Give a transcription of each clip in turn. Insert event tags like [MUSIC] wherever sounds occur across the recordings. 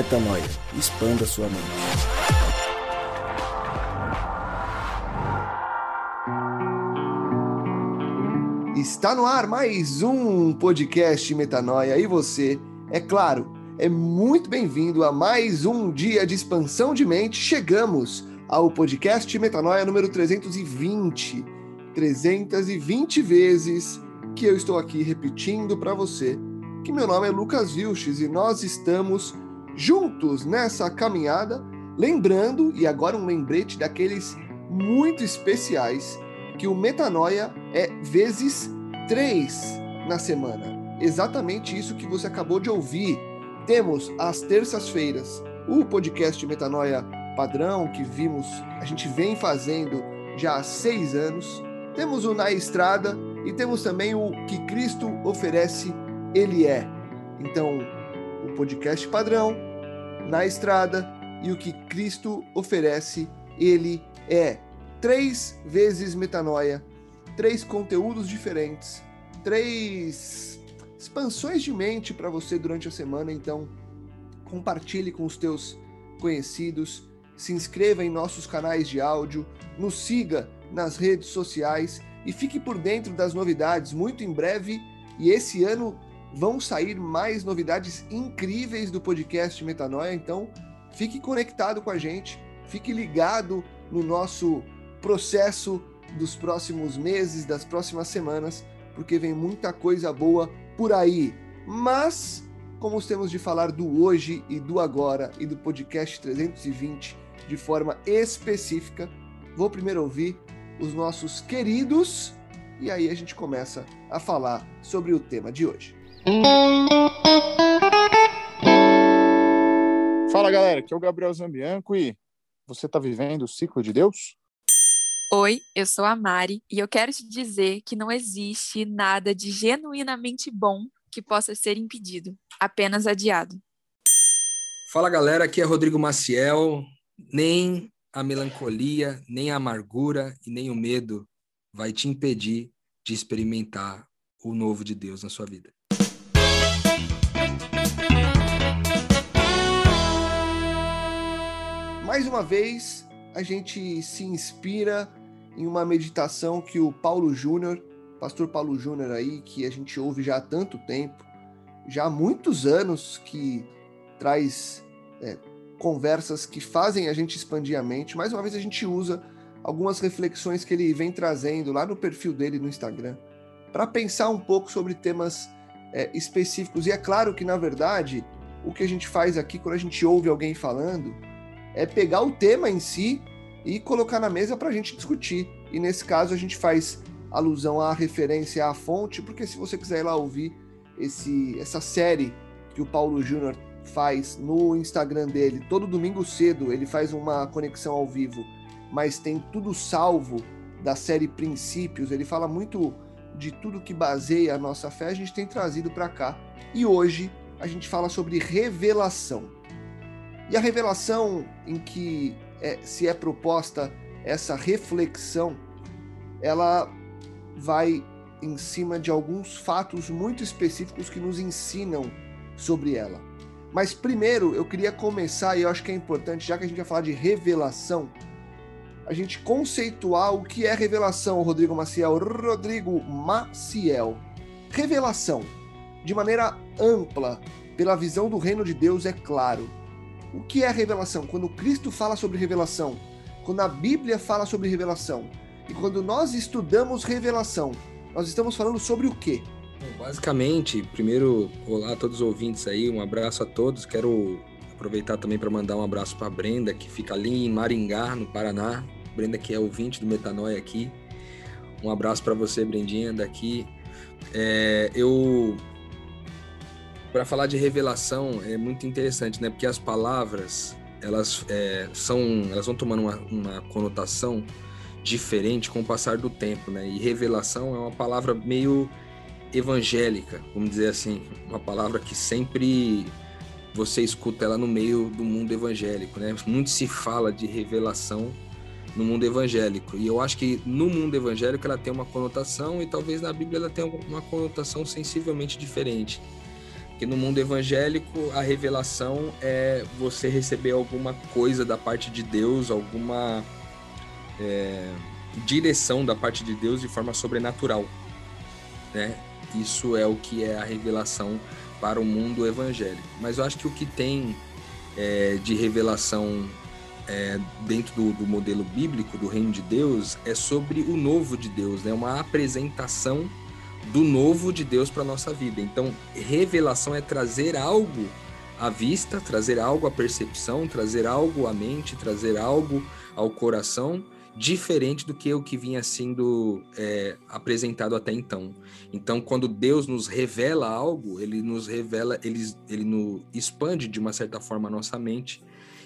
Metanoia. Expanda sua mente. Está no ar mais um podcast Metanoia e você, é claro, é muito bem-vindo a mais um dia de expansão de mente. Chegamos ao podcast Metanoia número 320. 320 vezes que eu estou aqui repetindo para você que meu nome é Lucas Vilches e nós estamos juntos nessa caminhada, lembrando, e agora um lembrete daqueles muito especiais, que o Metanoia é vezes três na semana. Exatamente isso que você acabou de ouvir. Temos às terças-feiras o podcast Metanoia padrão que vimos, a gente vem fazendo já há seis anos. Temos o Na Estrada e temos também o que Cristo oferece ele é. Então, o podcast padrão, na estrada e o que Cristo oferece, ele é. Três vezes metanoia, três conteúdos diferentes, três expansões de mente para você durante a semana. Então, compartilhe com os teus conhecidos, se inscreva em nossos canais de áudio, nos siga nas redes sociais e fique por dentro das novidades. Muito em breve, e esse ano vão sair mais novidades incríveis do podcast Metanoia, então fique conectado com a gente, fique ligado no nosso processo dos próximos meses, das próximas semanas, porque vem muita coisa boa por aí. Mas, como temos de falar do hoje e do agora e do podcast 320 de forma específica, vou primeiro ouvir os nossos queridos e aí a gente começa a falar sobre o tema de hoje. Fala galera, aqui é o Gabriel Zambianco e você está vivendo o ciclo de Deus? Oi, eu sou a Mari e eu quero te dizer que não existe nada de genuinamente bom que possa ser impedido, apenas adiado. Fala galera, aqui é Rodrigo Maciel. Nem a melancolia, nem a amargura e nem o medo vai te impedir de experimentar o novo de Deus na sua vida. Mais uma vez, a gente se inspira em uma meditação que o Paulo Júnior, pastor Paulo Júnior aí, que a gente ouve já há tanto tempo, já há muitos anos, que traz é, conversas que fazem a gente expandir a mente. Mais uma vez, a gente usa algumas reflexões que ele vem trazendo lá no perfil dele no Instagram, para pensar um pouco sobre temas é, específicos. E é claro que, na verdade, o que a gente faz aqui quando a gente ouve alguém falando é pegar o tema em si e colocar na mesa para a gente discutir. E nesse caso a gente faz alusão à referência à fonte, porque se você quiser ir lá ouvir esse, essa série que o Paulo Júnior faz no Instagram dele, todo domingo cedo ele faz uma conexão ao vivo, mas tem tudo salvo da série Princípios. Ele fala muito de tudo que baseia a nossa fé, a gente tem trazido para cá. E hoje a gente fala sobre revelação. E a revelação em que é, se é proposta essa reflexão, ela vai em cima de alguns fatos muito específicos que nos ensinam sobre ela. Mas primeiro eu queria começar, e eu acho que é importante, já que a gente vai falar de revelação, a gente conceituar o que é revelação, Rodrigo Maciel. Rodrigo Maciel. Revelação, de maneira ampla, pela visão do reino de Deus, é claro o que é revelação? Quando Cristo fala sobre revelação, quando a Bíblia fala sobre revelação, e quando nós estudamos revelação, nós estamos falando sobre o quê? Basicamente, primeiro, olá a todos os ouvintes aí, um abraço a todos. Quero aproveitar também para mandar um abraço para Brenda, que fica ali em Maringá, no Paraná. Brenda, que é ouvinte do Metanoia aqui. Um abraço para você, Brendinha, daqui. É, eu para falar de revelação é muito interessante, né? Porque as palavras elas é, são, elas vão tomando uma, uma, conotação diferente com o passar do tempo, né? E revelação é uma palavra meio evangélica, vamos dizer assim, uma palavra que sempre você escuta ela no meio do mundo evangélico, né? Muito se fala de revelação no mundo evangélico. E eu acho que no mundo evangélico ela tem uma conotação e talvez na Bíblia ela tenha uma conotação sensivelmente diferente. Porque no mundo evangélico, a revelação é você receber alguma coisa da parte de Deus, alguma é, direção da parte de Deus de forma sobrenatural. Né? Isso é o que é a revelação para o mundo evangélico. Mas eu acho que o que tem é, de revelação é, dentro do, do, modelo bíblico do reino de Deus é sobre o novo de Deus, né? uma apresentação do novo de Deus para nossa vida. Então, revelação é trazer algo à vista, trazer algo à percepção, trazer algo à mente, trazer algo ao coração diferente do que o que vinha sendo é, apresentado até então. Então, quando Deus nos revela algo, ele nos revela, ele, ele nos expande de uma certa forma a nossa mente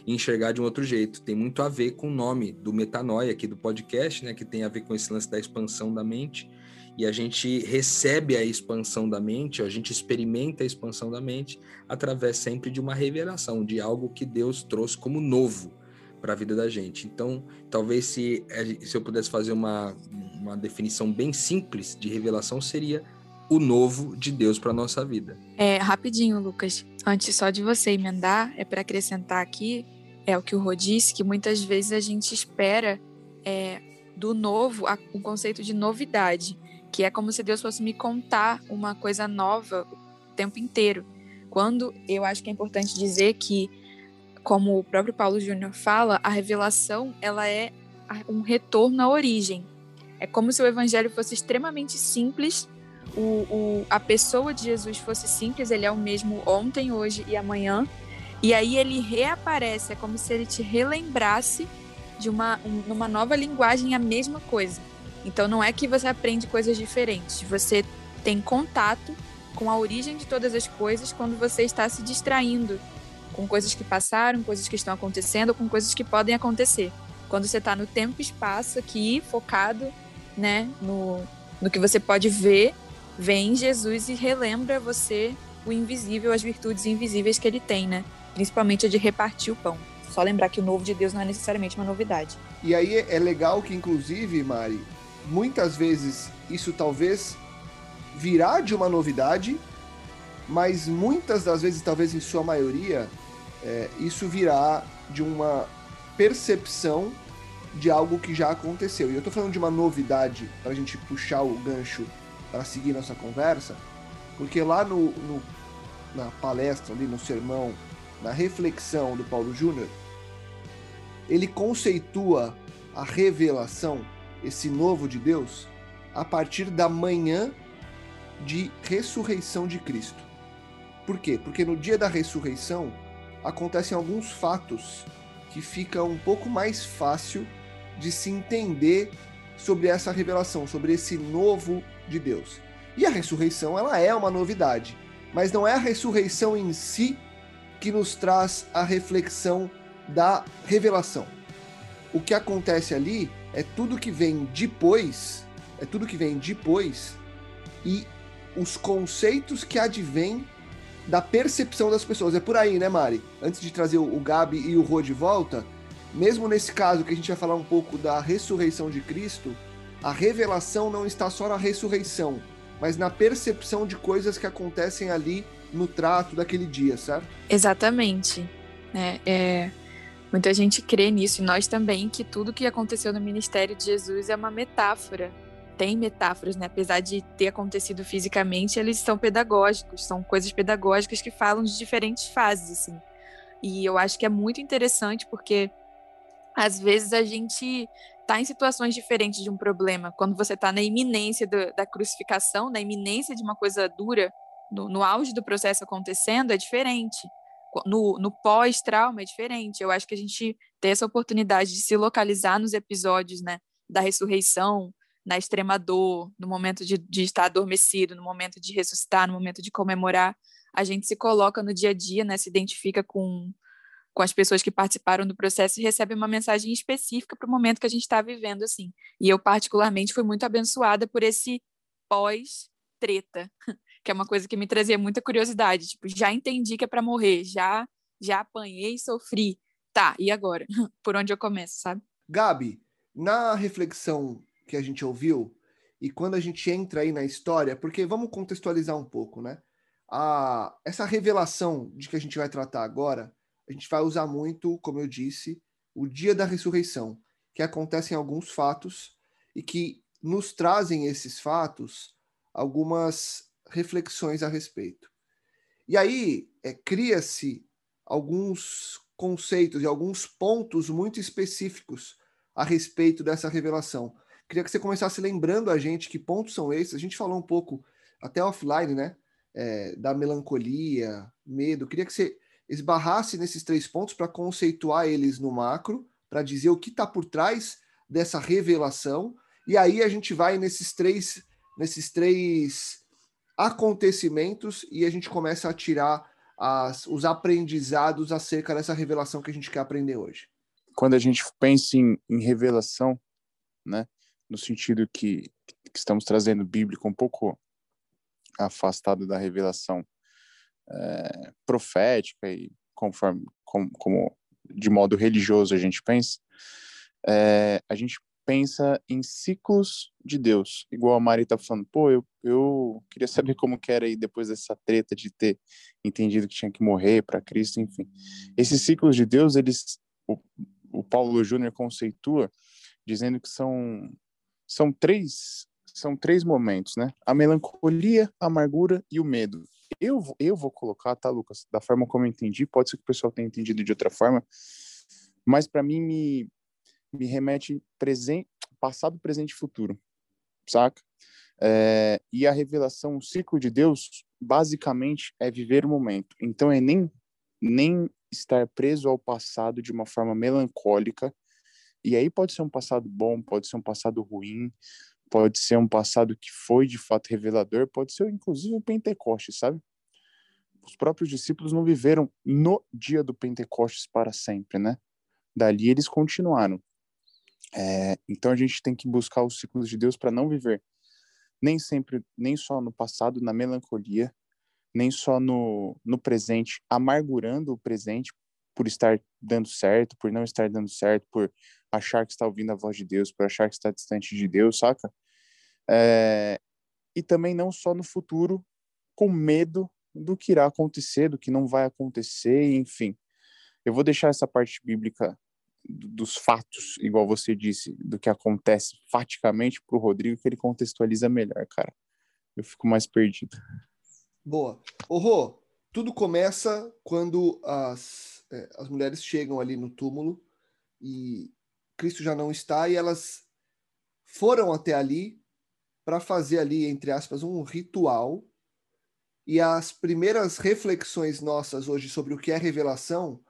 e enxergar de um outro jeito. Tem muito a ver com o nome do metanoia aqui do podcast, né, que tem a ver com esse lance da expansão da mente. E a gente recebe a expansão da mente, a gente experimenta a expansão da mente através sempre de uma revelação, de algo que Deus trouxe como novo para a vida da gente. Então, talvez se, se eu pudesse fazer uma, uma definição bem simples de revelação, seria o novo de Deus para nossa vida. É, rapidinho, Lucas. Antes só de você emendar, é para acrescentar aqui, é o que o Rô disse, que muitas vezes a gente espera é, do novo a, o conceito de novidade que é como se Deus fosse me contar uma coisa nova o tempo inteiro. Quando eu acho que é importante dizer que, como o próprio Paulo Júnior fala, a revelação ela é um retorno à origem. É como se o evangelho fosse extremamente simples, o, o, a pessoa de Jesus fosse simples, ele é o mesmo ontem, hoje e amanhã, e aí ele reaparece, é como se ele te relembrasse de uma, um, numa nova linguagem a mesma coisa. Então não é que você aprende coisas diferentes, você tem contato com a origem de todas as coisas quando você está se distraindo com coisas que passaram, coisas que estão acontecendo, com coisas que podem acontecer. Quando você está no tempo e espaço aqui, focado né, no, no que você pode ver, vem Jesus e relembra você o invisível, as virtudes invisíveis que ele tem, né? Principalmente a de repartir o pão. Só lembrar que o novo de Deus não é necessariamente uma novidade. E aí é legal que, inclusive, Mari, muitas vezes isso talvez virá de uma novidade, mas muitas das vezes, talvez em sua maioria, é, isso virá de uma percepção de algo que já aconteceu. E eu estou falando de uma novidade para a gente puxar o gancho para seguir nossa conversa, porque lá no, no, na palestra, ali no sermão, na reflexão do Paulo Júnior, ele conceitua a revelação esse novo de Deus, a partir da manhã de ressurreição de Cristo. Por quê? Porque no dia da ressurreição acontecem alguns fatos que fica um pouco mais fácil de se entender sobre essa revelação, sobre esse novo de Deus. E a ressurreição, ela é uma novidade, mas não é a ressurreição em si que nos traz a reflexão da revelação. O que acontece ali é tudo que vem depois, é tudo que vem depois e os conceitos que advêm da percepção das pessoas. É por aí, né, Mari? Antes de trazer o Gabi e o Rô de volta, mesmo nesse caso que a gente vai falar um pouco da ressurreição de Cristo, a revelação não está só na ressurreição, mas na percepção de coisas que acontecem ali no trato daquele dia, certo? Exatamente. É, é, Muita gente crê nisso, e nós também, que tudo que aconteceu no ministério de Jesus é uma metáfora. Tem metáforas, né? Apesar de ter acontecido fisicamente, eles são pedagógicos, são coisas pedagógicas que falam de diferentes fases, assim. E eu acho que é muito interessante porque às vezes a gente está em situações diferentes de um problema. Quando você está na iminência do, da crucificação, na iminência de uma coisa dura, no, no auge do processo acontecendo, é diferente no, no pós-trauma é diferente. Eu acho que a gente tem essa oportunidade de se localizar nos episódios né, da ressurreição, na extrema dor, no momento de, de estar adormecido, no momento de ressuscitar, no momento de comemorar. A gente se coloca no dia a dia, né, se identifica com, com as pessoas que participaram do processo e recebe uma mensagem específica para o momento que a gente está vivendo, assim. E eu, particularmente, fui muito abençoada por esse pós-treta, que é uma coisa que me trazia muita curiosidade. Tipo, já entendi que é para morrer, já já apanhei e sofri. Tá, e agora? [LAUGHS] Por onde eu começo, sabe? Gabi, na reflexão que a gente ouviu, e quando a gente entra aí na história, porque vamos contextualizar um pouco, né? a, essa revelação de que a gente vai tratar agora, a gente vai usar muito, como eu disse, o dia da ressurreição, que acontecem alguns fatos e que nos trazem esses fatos algumas reflexões a respeito. E aí é, cria-se alguns conceitos e alguns pontos muito específicos a respeito dessa revelação. Queria que você começasse lembrando a gente que pontos são esses. A gente falou um pouco até offline, né? É, da melancolia, medo. Queria que você esbarrasse nesses três pontos para conceituar eles no macro, para dizer o que está por trás dessa revelação. E aí a gente vai nesses três, nesses três acontecimentos e a gente começa a tirar as, os aprendizados acerca dessa revelação que a gente quer aprender hoje. Quando a gente pensa em, em revelação, né, no sentido que, que, estamos trazendo bíblico um pouco afastado da revelação é, profética e conforme como, como, de modo religioso a gente pensa, é, a gente pensa em ciclos de Deus, igual a Mari tá falando, pô, eu, eu queria saber como que era aí depois dessa treta de ter entendido que tinha que morrer para Cristo, enfim. Esses ciclos de Deus, eles o, o Paulo Júnior conceitua dizendo que são são três são três momentos, né? A melancolia, a amargura e o medo. Eu, eu vou colocar, tá, Lucas? Da forma como eu entendi, pode ser que o pessoal tenha entendido de outra forma, mas para mim me, me remete presente, passado, presente e futuro, saca? É, e a revelação, o ciclo de Deus, basicamente é viver o momento. Então é nem, nem estar preso ao passado de uma forma melancólica. E aí pode ser um passado bom, pode ser um passado ruim, pode ser um passado que foi de fato revelador, pode ser inclusive um Pentecostes, sabe? Os próprios discípulos não viveram no dia do Pentecostes para sempre, né? Dali eles continuaram. É, então a gente tem que buscar os ciclos de Deus para não viver nem sempre, nem só no passado, na melancolia, nem só no, no presente, amargurando o presente por estar dando certo, por não estar dando certo, por achar que está ouvindo a voz de Deus, por achar que está distante de Deus, saca? É, e também não só no futuro, com medo do que irá acontecer, do que não vai acontecer, enfim. Eu vou deixar essa parte bíblica dos fatos, igual você disse, do que acontece faticamente para o Rodrigo, que ele contextualiza melhor, cara. Eu fico mais perdido. Boa. Ô, Rô, tudo começa quando as, é, as mulheres chegam ali no túmulo e Cristo já não está e elas foram até ali para fazer ali, entre aspas, um ritual. E as primeiras reflexões nossas hoje sobre o que é revelação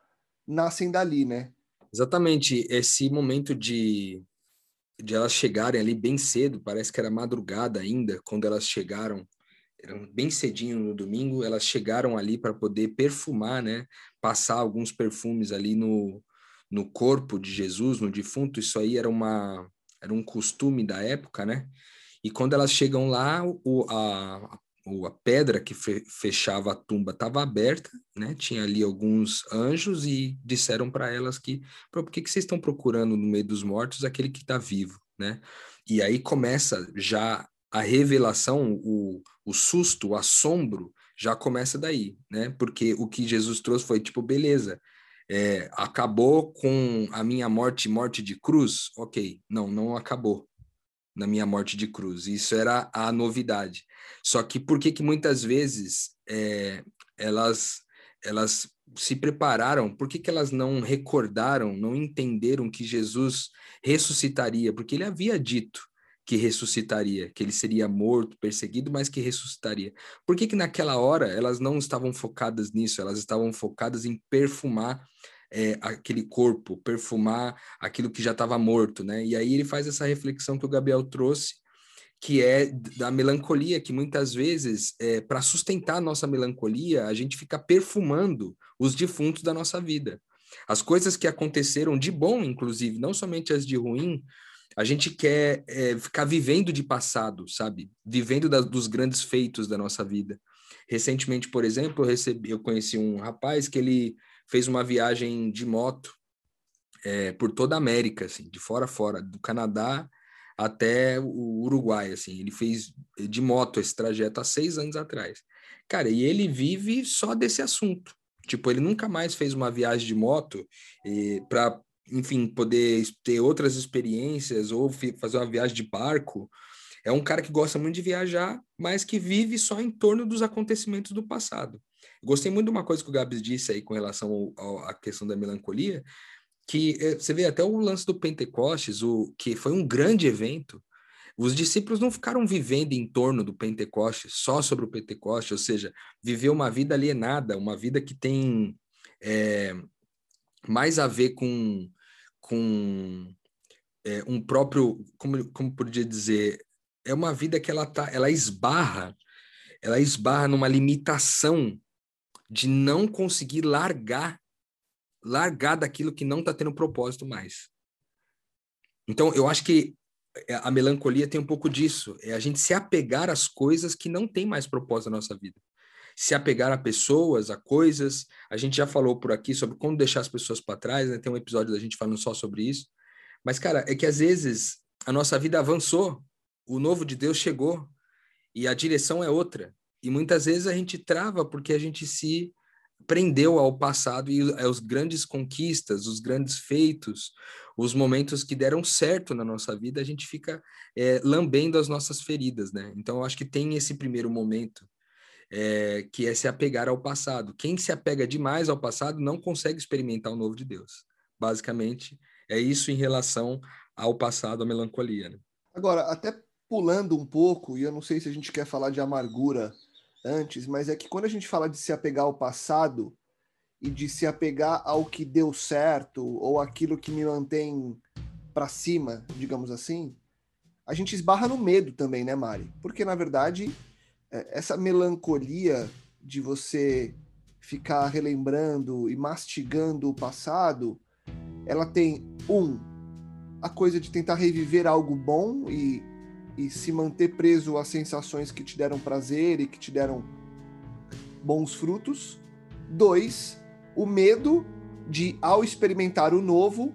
nascem dali, né? Exatamente, esse momento de, de elas chegarem ali bem cedo, parece que era madrugada ainda, quando elas chegaram, eram bem cedinho no domingo, elas chegaram ali para poder perfumar, né? Passar alguns perfumes ali no, no corpo de Jesus, no defunto, isso aí era uma era um costume da época, né? E quando elas chegam lá, o, a, a pedra que fechava a tumba estava aberta, né? Tinha ali alguns anjos e disseram para elas que, por que, que vocês estão procurando no meio dos mortos aquele que está vivo, né? E aí começa já a revelação, o, o susto, o assombro já começa daí, né? Porque o que Jesus trouxe foi tipo, beleza, é, acabou com a minha morte, morte de cruz? Ok, não, não acabou na minha morte de cruz. Isso era a novidade. Só que por que que muitas vezes é, elas elas se prepararam? Por que, que elas não recordaram, não entenderam que Jesus ressuscitaria? Porque ele havia dito que ressuscitaria, que ele seria morto, perseguido, mas que ressuscitaria. Por que, que naquela hora elas não estavam focadas nisso? Elas estavam focadas em perfumar é, aquele corpo, perfumar aquilo que já estava morto, né? E aí ele faz essa reflexão que o Gabriel trouxe, que é da melancolia, que muitas vezes, é, para sustentar a nossa melancolia, a gente fica perfumando os defuntos da nossa vida. As coisas que aconteceram de bom, inclusive, não somente as de ruim, a gente quer é, ficar vivendo de passado, sabe? Vivendo da, dos grandes feitos da nossa vida. Recentemente, por exemplo, eu recebi, eu conheci um rapaz que ele fez uma viagem de moto é, por toda a América, assim, de fora a fora, do Canadá até o Uruguai, assim. Ele fez de moto esse trajeto há seis anos atrás. Cara, e ele vive só desse assunto. Tipo, ele nunca mais fez uma viagem de moto para, enfim, poder ter outras experiências ou fazer uma viagem de barco. É um cara que gosta muito de viajar, mas que vive só em torno dos acontecimentos do passado. Gostei muito de uma coisa que o Gabs disse aí com relação à questão da melancolia, que é, você vê até o lance do Pentecostes, o que foi um grande evento. Os discípulos não ficaram vivendo em torno do Pentecostes, só sobre o Pentecostes, ou seja, viver uma vida alienada, uma vida que tem é, mais a ver com, com é, um próprio, como, como podia dizer, é uma vida que ela tá, ela esbarra, ela esbarra numa limitação de não conseguir largar largar daquilo que não está tendo propósito mais. Então, eu acho que a melancolia tem um pouco disso, é a gente se apegar às coisas que não tem mais propósito na nossa vida. Se apegar a pessoas, a coisas. A gente já falou por aqui sobre como deixar as pessoas para trás, né? Tem um episódio da gente falando só sobre isso. Mas, cara, é que às vezes a nossa vida avançou, o novo de Deus chegou e a direção é outra. E muitas vezes a gente trava porque a gente se prendeu ao passado e aos grandes conquistas, os grandes feitos, os momentos que deram certo na nossa vida, a gente fica é, lambendo as nossas feridas, né? Então, eu acho que tem esse primeiro momento, é, que é se apegar ao passado. Quem se apega demais ao passado não consegue experimentar o novo de Deus. Basicamente, é isso em relação ao passado, à melancolia. Né? Agora, até pulando um pouco, e eu não sei se a gente quer falar de amargura antes, mas é que quando a gente fala de se apegar ao passado e de se apegar ao que deu certo ou aquilo que me mantém para cima, digamos assim, a gente esbarra no medo também, né, Mari? Porque na verdade, é, essa melancolia de você ficar relembrando e mastigando o passado, ela tem um a coisa de tentar reviver algo bom e e se manter preso às sensações que te deram prazer e que te deram bons frutos. Dois, o medo de, ao experimentar o novo,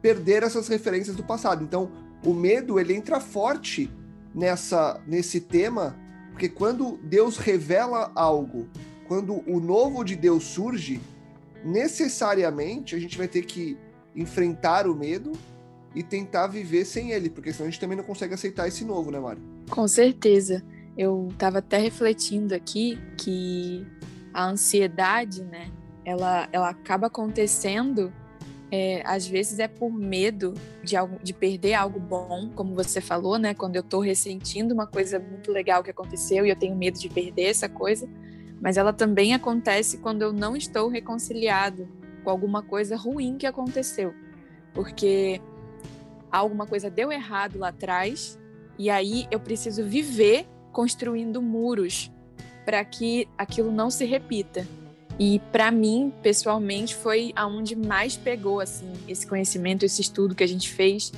perder essas referências do passado. Então, o medo ele entra forte nessa nesse tema, porque quando Deus revela algo, quando o novo de Deus surge, necessariamente a gente vai ter que enfrentar o medo e tentar viver sem ele, porque senão a gente também não consegue aceitar esse novo, né, Mário? Com certeza. Eu estava até refletindo aqui que a ansiedade, né, ela, ela acaba acontecendo, é, às vezes é por medo de, algo, de perder algo bom, como você falou, né, quando eu estou ressentindo uma coisa muito legal que aconteceu e eu tenho medo de perder essa coisa, mas ela também acontece quando eu não estou reconciliado com alguma coisa ruim que aconteceu. Porque alguma coisa deu errado lá atrás e aí eu preciso viver construindo muros para que aquilo não se repita. E para mim, pessoalmente, foi aonde mais pegou assim esse conhecimento, esse estudo que a gente fez,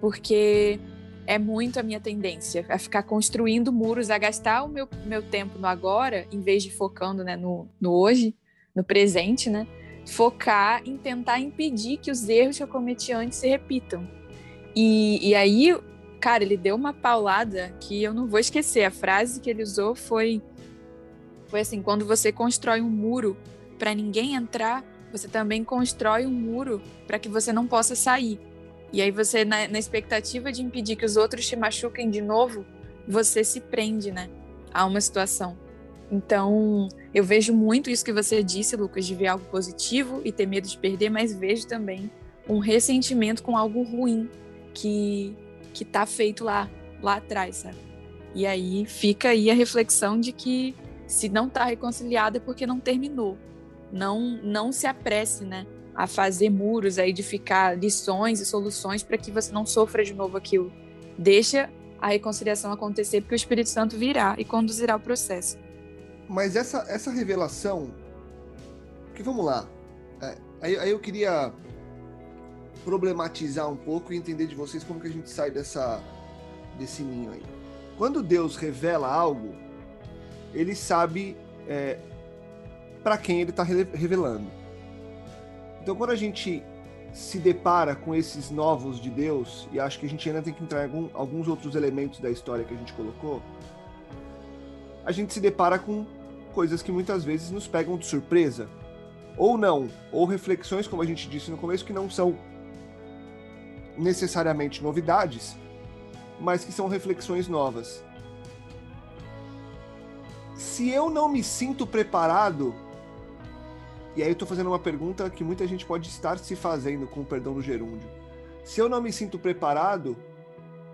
porque é muito a minha tendência a ficar construindo muros, a gastar o meu, meu tempo no agora, em vez de focando né, no, no hoje, no presente, né? Focar em tentar impedir que os erros que eu cometi antes se repitam. E, e aí, cara, ele deu uma paulada que eu não vou esquecer. A frase que ele usou foi, foi assim: quando você constrói um muro para ninguém entrar, você também constrói um muro para que você não possa sair. E aí você, na, na, expectativa de impedir que os outros te machuquem de novo, você se prende, né, a uma situação. Então, eu vejo muito isso que você disse, Lucas, de ver algo positivo e ter medo de perder, mas vejo também um ressentimento com algo ruim que que tá feito lá lá atrás, sabe? E aí fica aí a reflexão de que se não está reconciliado é porque não terminou. Não não se apresse, né, a fazer muros, a edificar lições e soluções para que você não sofra de novo aquilo. Deixa a reconciliação acontecer porque o Espírito Santo virá e conduzirá o processo. Mas essa essa revelação, que vamos lá, é, aí, aí eu queria problematizar um pouco e entender de vocês como que a gente sai dessa desse ninho aí. Quando Deus revela algo, ele sabe é, para quem ele está revelando. Então, quando a gente se depara com esses novos de Deus, e acho que a gente ainda tem que entrar em algum, alguns outros elementos da história que a gente colocou, a gente se depara com coisas que muitas vezes nos pegam de surpresa. Ou não, ou reflexões, como a gente disse no começo, que não são necessariamente novidades, mas que são reflexões novas. Se eu não me sinto preparado, e aí eu estou fazendo uma pergunta que muita gente pode estar se fazendo, com o perdão do gerúndio. Se eu não me sinto preparado,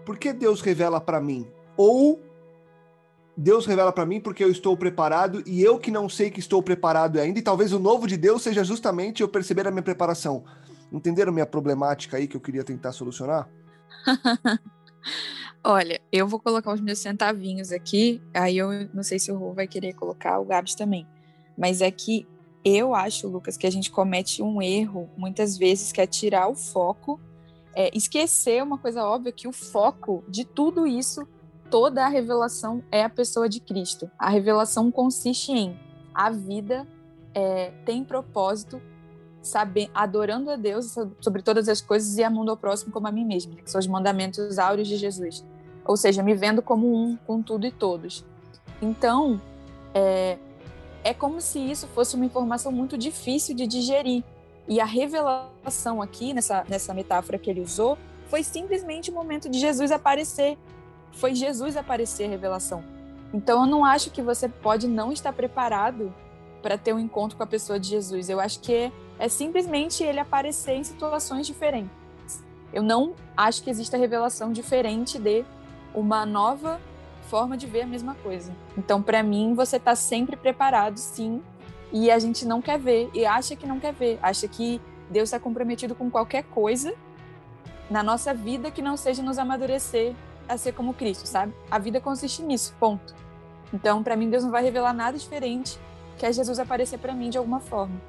por que Deus revela para mim? Ou Deus revela para mim porque eu estou preparado e eu que não sei que estou preparado ainda, e talvez o novo de Deus seja justamente eu perceber a minha preparação. Entenderam minha problemática aí que eu queria tentar solucionar? [LAUGHS] Olha, eu vou colocar os meus centavinhos aqui, aí eu não sei se o Rô vai querer colocar, o Gabs também. Mas é que eu acho, Lucas, que a gente comete um erro muitas vezes que é tirar o foco, é, esquecer uma coisa óbvia que o foco de tudo isso toda a revelação é a pessoa de Cristo. A revelação consiste em a vida é, tem propósito, saber, adorando a Deus sobre todas as coisas e amando ao próximo como a mim mesmo, que são os mandamentos áureos de Jesus. Ou seja, me vendo como um com tudo e todos. Então, é, é como se isso fosse uma informação muito difícil de digerir. E a revelação aqui, nessa, nessa metáfora que ele usou, foi simplesmente o momento de Jesus aparecer foi Jesus aparecer a revelação. Então eu não acho que você pode não estar preparado para ter um encontro com a pessoa de Jesus. Eu acho que é, simplesmente ele aparecer em situações diferentes. Eu não acho que exista revelação diferente de uma nova forma de ver a mesma coisa. Então, para mim, você está sempre preparado, sim, e a gente não quer ver, e acha que não quer ver, acha que Deus está comprometido com qualquer coisa na nossa vida que não seja nos amadurecer a ser como Cristo, sabe? A vida consiste nisso, ponto. Então, para mim, Deus não vai revelar nada diferente que é Jesus aparecer para mim de alguma forma.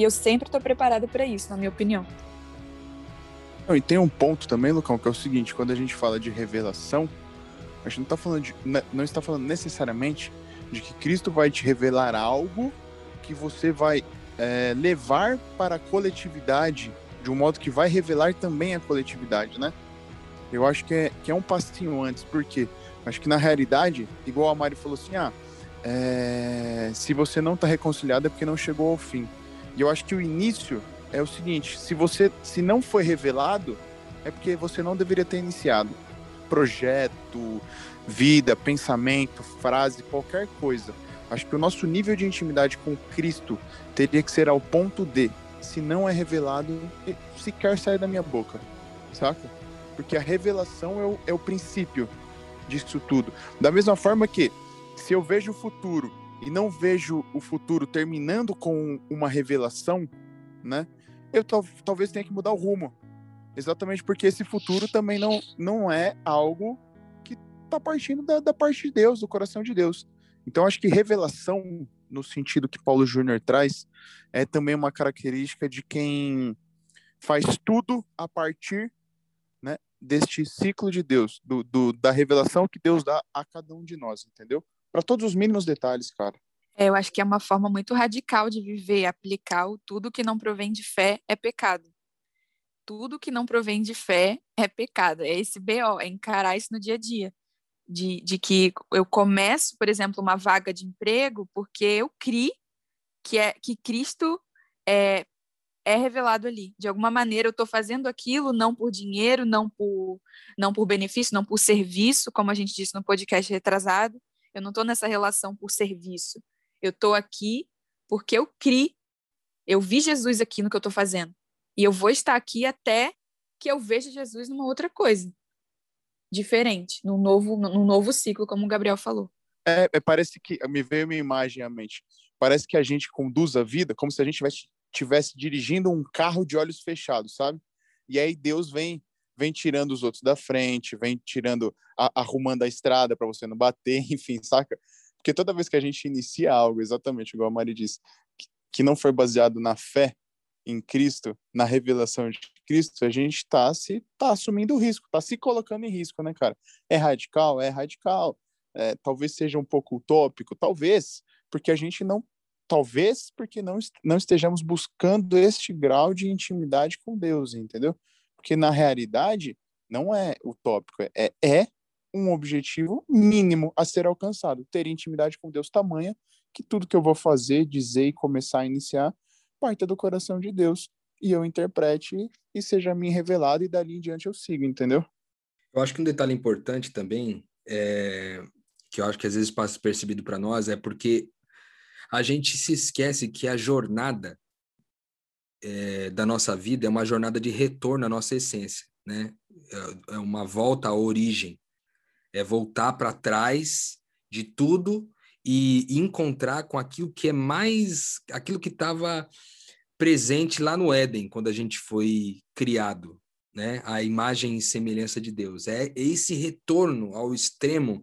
E eu sempre estou preparada para isso, na minha opinião. Não, e tem um ponto também, Lucão, que é o seguinte: quando a gente fala de revelação, a gente não, tá falando de, não está falando necessariamente de que Cristo vai te revelar algo que você vai é, levar para a coletividade de um modo que vai revelar também a coletividade, né? Eu acho que é, que é um passinho antes, porque acho que na realidade, igual a Mari falou assim, ah, é, se você não está reconciliado é porque não chegou ao fim. E eu acho que o início é o seguinte: se você se não foi revelado, é porque você não deveria ter iniciado. Projeto, vida, pensamento, frase, qualquer coisa. Acho que o nosso nível de intimidade com Cristo teria que ser ao ponto de, se não é revelado, sequer sair da minha boca, saca? porque a revelação é o, é o princípio disso tudo. Da mesma forma que, se eu vejo o futuro e não vejo o futuro terminando com uma revelação, né? Eu talvez tenha que mudar o rumo. Exatamente porque esse futuro também não, não é algo que está partindo da, da parte de Deus, do coração de Deus. Então, acho que revelação, no sentido que Paulo Júnior traz, é também uma característica de quem faz tudo a partir deste ciclo de Deus, do, do, da revelação que Deus dá a cada um de nós, entendeu? Para todos os mínimos detalhes, cara. É, eu acho que é uma forma muito radical de viver, aplicar o tudo que não provém de fé é pecado. Tudo que não provém de fé é pecado. É esse BO, é encarar isso no dia a dia. De, de que eu começo, por exemplo, uma vaga de emprego porque eu criei que, é, que Cristo é, é revelado ali. De alguma maneira eu estou fazendo aquilo não por dinheiro, não por não por benefício, não por serviço, como a gente disse no podcast retrasado. Eu não estou nessa relação por serviço. Eu estou aqui porque eu criei, eu vi Jesus aqui no que eu estou fazendo. E eu vou estar aqui até que eu veja Jesus numa outra coisa diferente, num novo, num novo ciclo, como o Gabriel falou. É, é, parece que me veio uma imagem à mente. Parece que a gente conduz a vida como se a gente tivesse tivesse dirigindo um carro de olhos fechados, sabe? E aí Deus vem vem tirando os outros da frente, vem tirando, a, arrumando a estrada para você não bater, [LAUGHS] enfim, saca? Porque toda vez que a gente inicia algo, exatamente igual a Mari disse, que, que não foi baseado na fé em Cristo, na revelação de Cristo, a gente está se tá assumindo o risco, está se colocando em risco, né, cara? É radical, é radical. É, talvez seja um pouco utópico, talvez, porque a gente não talvez porque não, não estejamos buscando este grau de intimidade com Deus, entendeu? Porque na realidade não é utópico, é, é um objetivo mínimo a ser alcançado, ter intimidade com Deus tamanha que tudo que eu vou fazer, dizer e começar a iniciar parta do coração de Deus e eu interprete e seja me revelado e dali em diante eu sigo, entendeu? Eu acho que um detalhe importante também é, que eu acho que às vezes passa percebido para nós é porque a gente se esquece que a jornada é, da nossa vida é uma jornada de retorno à nossa essência, né? É, é uma volta à origem, é voltar para trás de tudo e encontrar com aquilo que é mais, aquilo que estava presente lá no Éden, quando a gente foi criado, né? A imagem e semelhança de Deus. É esse retorno ao extremo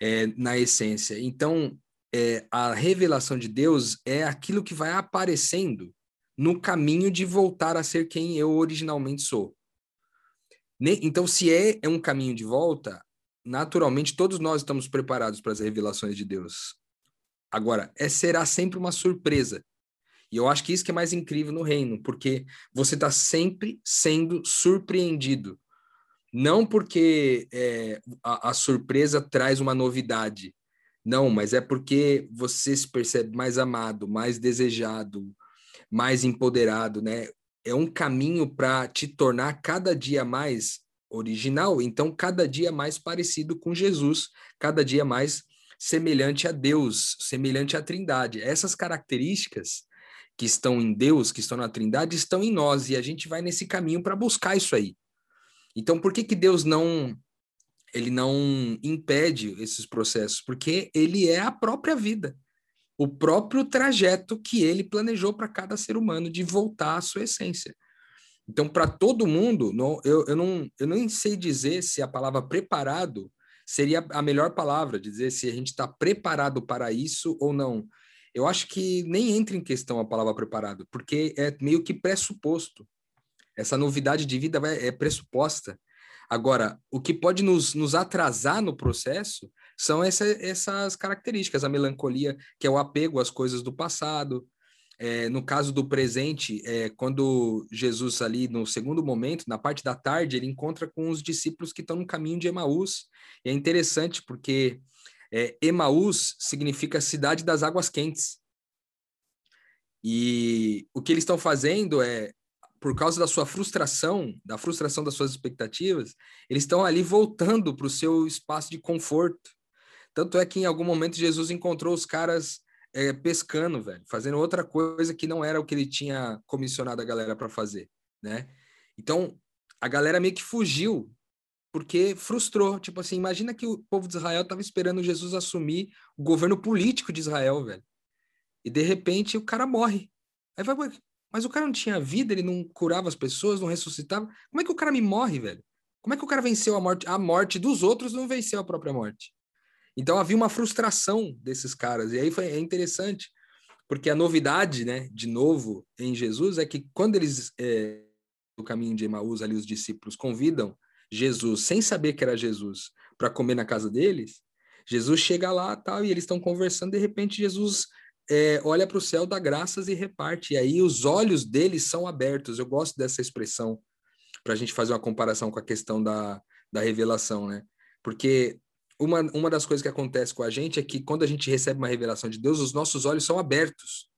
é, na essência. Então, é, a revelação de Deus é aquilo que vai aparecendo no caminho de voltar a ser quem eu originalmente sou. Então, se é, é um caminho de volta, naturalmente todos nós estamos preparados para as revelações de Deus. Agora, é, será sempre uma surpresa. E eu acho que isso que é mais incrível no reino, porque você está sempre sendo surpreendido. Não porque é, a, a surpresa traz uma novidade, não, mas é porque você se percebe mais amado, mais desejado, mais empoderado, né? É um caminho para te tornar cada dia mais original, então cada dia mais parecido com Jesus, cada dia mais semelhante a Deus, semelhante à Trindade. Essas características que estão em Deus, que estão na Trindade, estão em nós e a gente vai nesse caminho para buscar isso aí. Então, por que que Deus não ele não impede esses processos? Porque ele é a própria vida, o próprio trajeto que ele planejou para cada ser humano de voltar à sua essência. Então, para todo mundo, eu, eu, não, eu nem sei dizer se a palavra preparado seria a melhor palavra, dizer se a gente está preparado para isso ou não eu acho que nem entra em questão a palavra preparado, porque é meio que pressuposto. Essa novidade de vida é pressuposta. Agora, o que pode nos, nos atrasar no processo são essa, essas características, a melancolia, que é o apego às coisas do passado. É, no caso do presente, é, quando Jesus ali no segundo momento, na parte da tarde, ele encontra com os discípulos que estão no caminho de Emaús. E é interessante porque é, Emaús significa cidade das águas quentes. E o que eles estão fazendo é, por causa da sua frustração, da frustração das suas expectativas, eles estão ali voltando para o seu espaço de conforto. Tanto é que em algum momento Jesus encontrou os caras é, pescando, velho, fazendo outra coisa que não era o que ele tinha comissionado a galera para fazer, né? Então, a galera meio que fugiu porque frustrou. Tipo assim, imagina que o povo de Israel estava esperando Jesus assumir o governo político de Israel, velho. E de repente o cara morre. Aí vai, mas o cara não tinha vida, ele não curava as pessoas, não ressuscitava. Como é que o cara me morre, velho? Como é que o cara venceu a morte? A morte dos outros não venceu a própria morte. Então havia uma frustração desses caras. E aí foi é interessante, porque a novidade, né, de novo em Jesus, é que quando eles, é, no caminho de Emaús, ali os discípulos convidam Jesus, sem saber que era Jesus, para comer na casa deles, Jesus chega lá tal, e eles estão conversando, de repente Jesus é, olha para o céu, dá graças e reparte. E aí os olhos deles são abertos. Eu gosto dessa expressão para a gente fazer uma comparação com a questão da, da revelação, né? Porque uma, uma das coisas que acontece com a gente é que quando a gente recebe uma revelação de Deus, os nossos olhos são abertos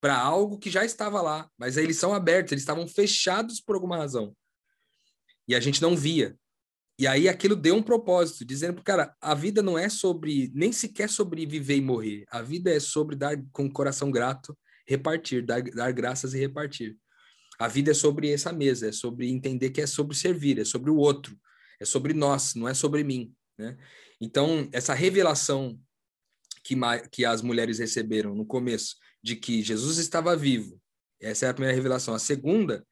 para algo que já estava lá, mas eles são abertos, eles estavam fechados por alguma razão e a gente não via. E aí aquilo deu um propósito, dizendo para cara, a vida não é sobre, nem sequer sobre viver e morrer. A vida é sobre dar com o coração grato, repartir, dar, dar graças e repartir. A vida é sobre essa mesa, é sobre entender que é sobre servir, é sobre o outro, é sobre nós, não é sobre mim, né? Então, essa revelação que, que as mulheres receberam no começo, de que Jesus estava vivo, essa é a primeira revelação. A segunda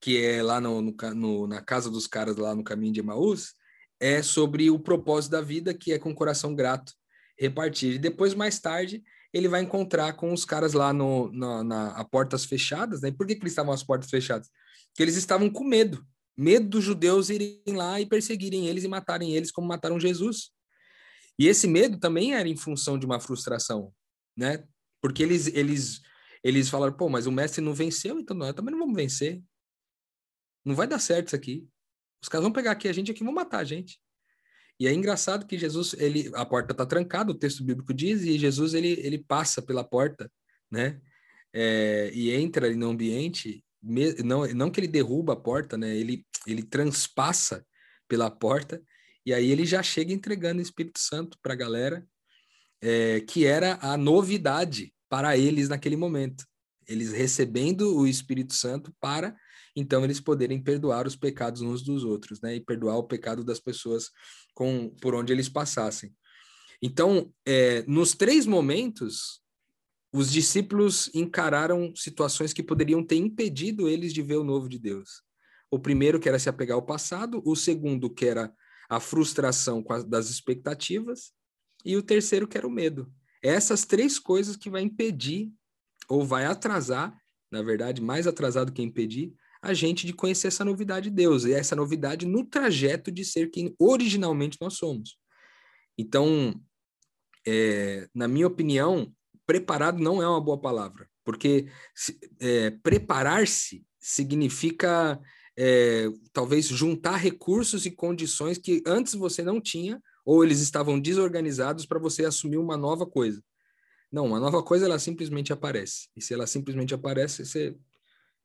que é lá no, no, na casa dos caras lá no caminho de Emaús, é sobre o propósito da vida, que é com coração grato repartir. E depois, mais tarde, ele vai encontrar com os caras lá no, na, na a portas fechadas, né? por que, que eles estavam às portas fechadas? Porque eles estavam com medo. Medo dos judeus irem lá e perseguirem eles e matarem eles como mataram Jesus. E esse medo também era em função de uma frustração, né? Porque eles, eles, eles falaram, pô, mas o mestre não venceu, então nós também não vamos vencer. Não vai dar certo isso aqui. Os caras vão pegar aqui a gente aqui vão matar a gente. E é engraçado que Jesus, ele, a porta está trancada, o texto bíblico diz, e Jesus ele, ele passa pela porta, né? É, e entra ali no ambiente, não, não que ele derruba a porta, né? Ele, ele transpassa pela porta e aí ele já chega entregando o Espírito Santo para a galera, é, que era a novidade para eles naquele momento. Eles recebendo o Espírito Santo para então eles poderem perdoar os pecados uns dos outros, né? E perdoar o pecado das pessoas com por onde eles passassem. Então, é, nos três momentos, os discípulos encararam situações que poderiam ter impedido eles de ver o novo de Deus. O primeiro que era se apegar ao passado, o segundo que era a frustração das expectativas e o terceiro que era o medo. Essas três coisas que vai impedir ou vai atrasar, na verdade, mais atrasado que impedir, a gente de conhecer essa novidade de Deus, e essa novidade no trajeto de ser quem originalmente nós somos. Então, é, na minha opinião, preparado não é uma boa palavra, porque é, preparar-se significa é, talvez juntar recursos e condições que antes você não tinha, ou eles estavam desorganizados para você assumir uma nova coisa. Não, uma nova coisa ela simplesmente aparece. E se ela simplesmente aparece, você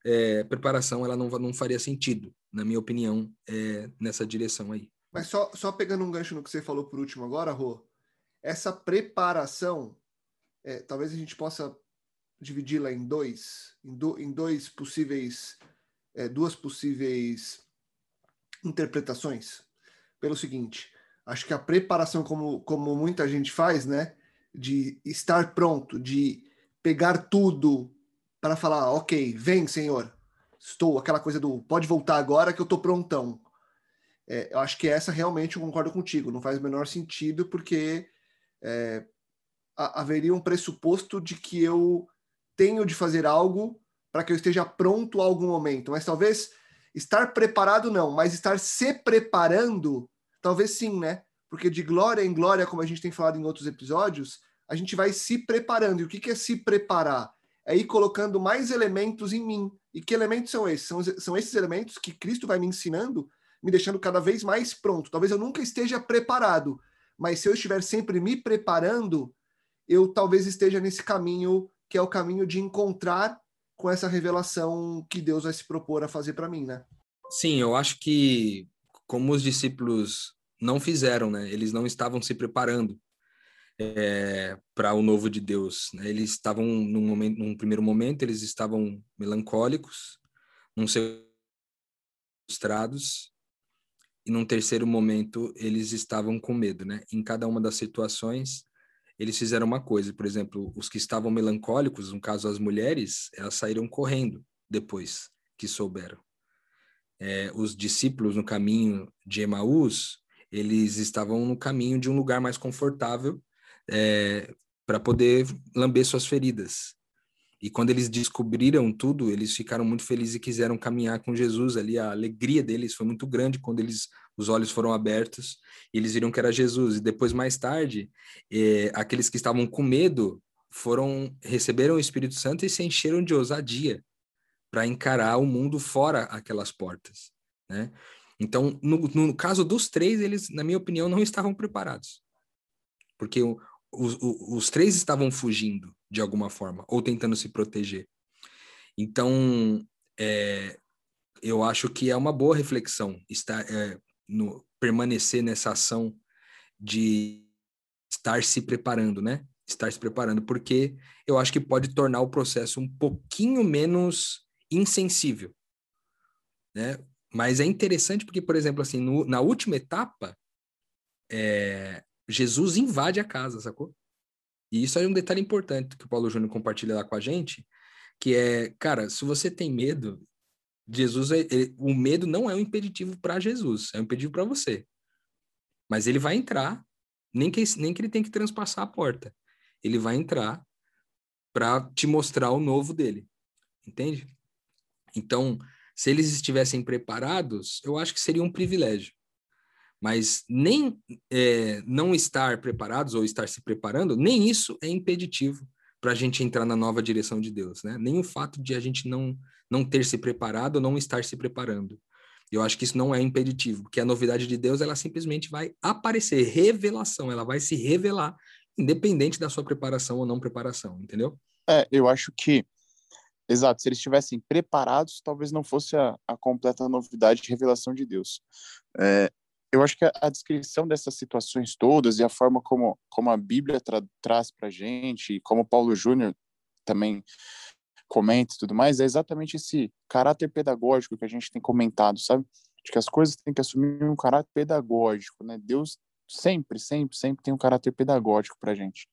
é, preparação ela não, não faria sentido, na minha opinião, é, nessa direção aí. Mas só, só pegando um gancho no que você falou por último agora, Rô, essa preparação, é, talvez a gente possa dividi-la em dois, em, do, em dois possíveis, é, duas possíveis interpretações. Pelo seguinte, acho que a preparação, como, como muita gente faz, né, de estar pronto, de pegar tudo para falar, ok, vem, Senhor, estou, aquela coisa do pode voltar agora que eu estou prontão. É, eu acho que essa realmente eu concordo contigo, não faz o menor sentido, porque é, haveria um pressuposto de que eu tenho de fazer algo para que eu esteja pronto a algum momento. Mas talvez estar preparado não, mas estar se preparando, talvez sim, né? Porque de glória em glória, como a gente tem falado em outros episódios, a gente vai se preparando. E o que é se preparar? é ir colocando mais elementos em mim. E que elementos são esses? São, são esses elementos que Cristo vai me ensinando, me deixando cada vez mais pronto. Talvez eu nunca esteja preparado, mas se eu estiver sempre me preparando, eu talvez esteja nesse caminho que é o caminho de encontrar com essa revelação que Deus vai se propor a fazer para mim, né? Sim, eu acho que como os discípulos não fizeram, né? Eles não estavam se preparando é, para o novo de Deus. Né? Eles estavam, num, momento, num primeiro momento, eles estavam melancólicos, num segundo, frustrados, e num terceiro momento, eles estavam com medo. Né? Em cada uma das situações, eles fizeram uma coisa. Por exemplo, os que estavam melancólicos, no caso as mulheres, elas saíram correndo depois que souberam. É, os discípulos no caminho de Emaús, eles estavam no caminho de um lugar mais confortável é, para poder lamber suas feridas. E quando eles descobriram tudo, eles ficaram muito felizes e quiseram caminhar com Jesus ali. A alegria deles foi muito grande quando eles os olhos foram abertos e eles viram que era Jesus. E depois, mais tarde, é, aqueles que estavam com medo foram receberam o Espírito Santo e se encheram de ousadia para encarar o mundo fora aquelas portas, né? Então, no, no caso dos três, eles, na minha opinião, não estavam preparados, porque o, os, os, três estavam fugindo de alguma forma, ou tentando se proteger. Então, é, eu acho que é uma boa reflexão estar, é, no, permanecer nessa ação de estar se preparando, né? Estar se preparando, porque eu acho que pode tornar o processo um pouquinho menos insensível, né? Mas é interessante porque, por exemplo, assim, no, na última etapa, é, Jesus invade a casa, sacou? E isso é um detalhe importante que o Paulo Júnior compartilha lá com a gente, que é, cara, se você tem medo, Jesus, é, ele, o medo não é um impeditivo para Jesus, é um impeditivo para você. Mas ele vai entrar, nem que, nem que ele tem que transpassar a porta. Ele vai entrar para te mostrar o novo dele. Entende? Então, se eles estivessem preparados, eu acho que seria um privilégio. Mas nem é, não estar preparados ou estar se preparando, nem isso é impeditivo para a gente entrar na nova direção de Deus, né? Nem o fato de a gente não não ter se preparado ou não estar se preparando. Eu acho que isso não é impeditivo, porque a novidade de Deus ela simplesmente vai aparecer, revelação, ela vai se revelar, independente da sua preparação ou não preparação, entendeu? É, eu acho que Exato, se eles estivessem preparados, talvez não fosse a, a completa novidade de revelação de Deus. É, eu acho que a, a, descrição dessas situações todas e a forma como, como a Bíblia tra, traz para gente, e como Paulo Júnior também comenta e tudo mais, é exatamente esse caráter pedagógico que a gente tem comentado, sabe? De que as coisas têm que assumir um caráter pedagógico, né? Deus sempre, sempre, sempre tem um caráter pedagógico para gente.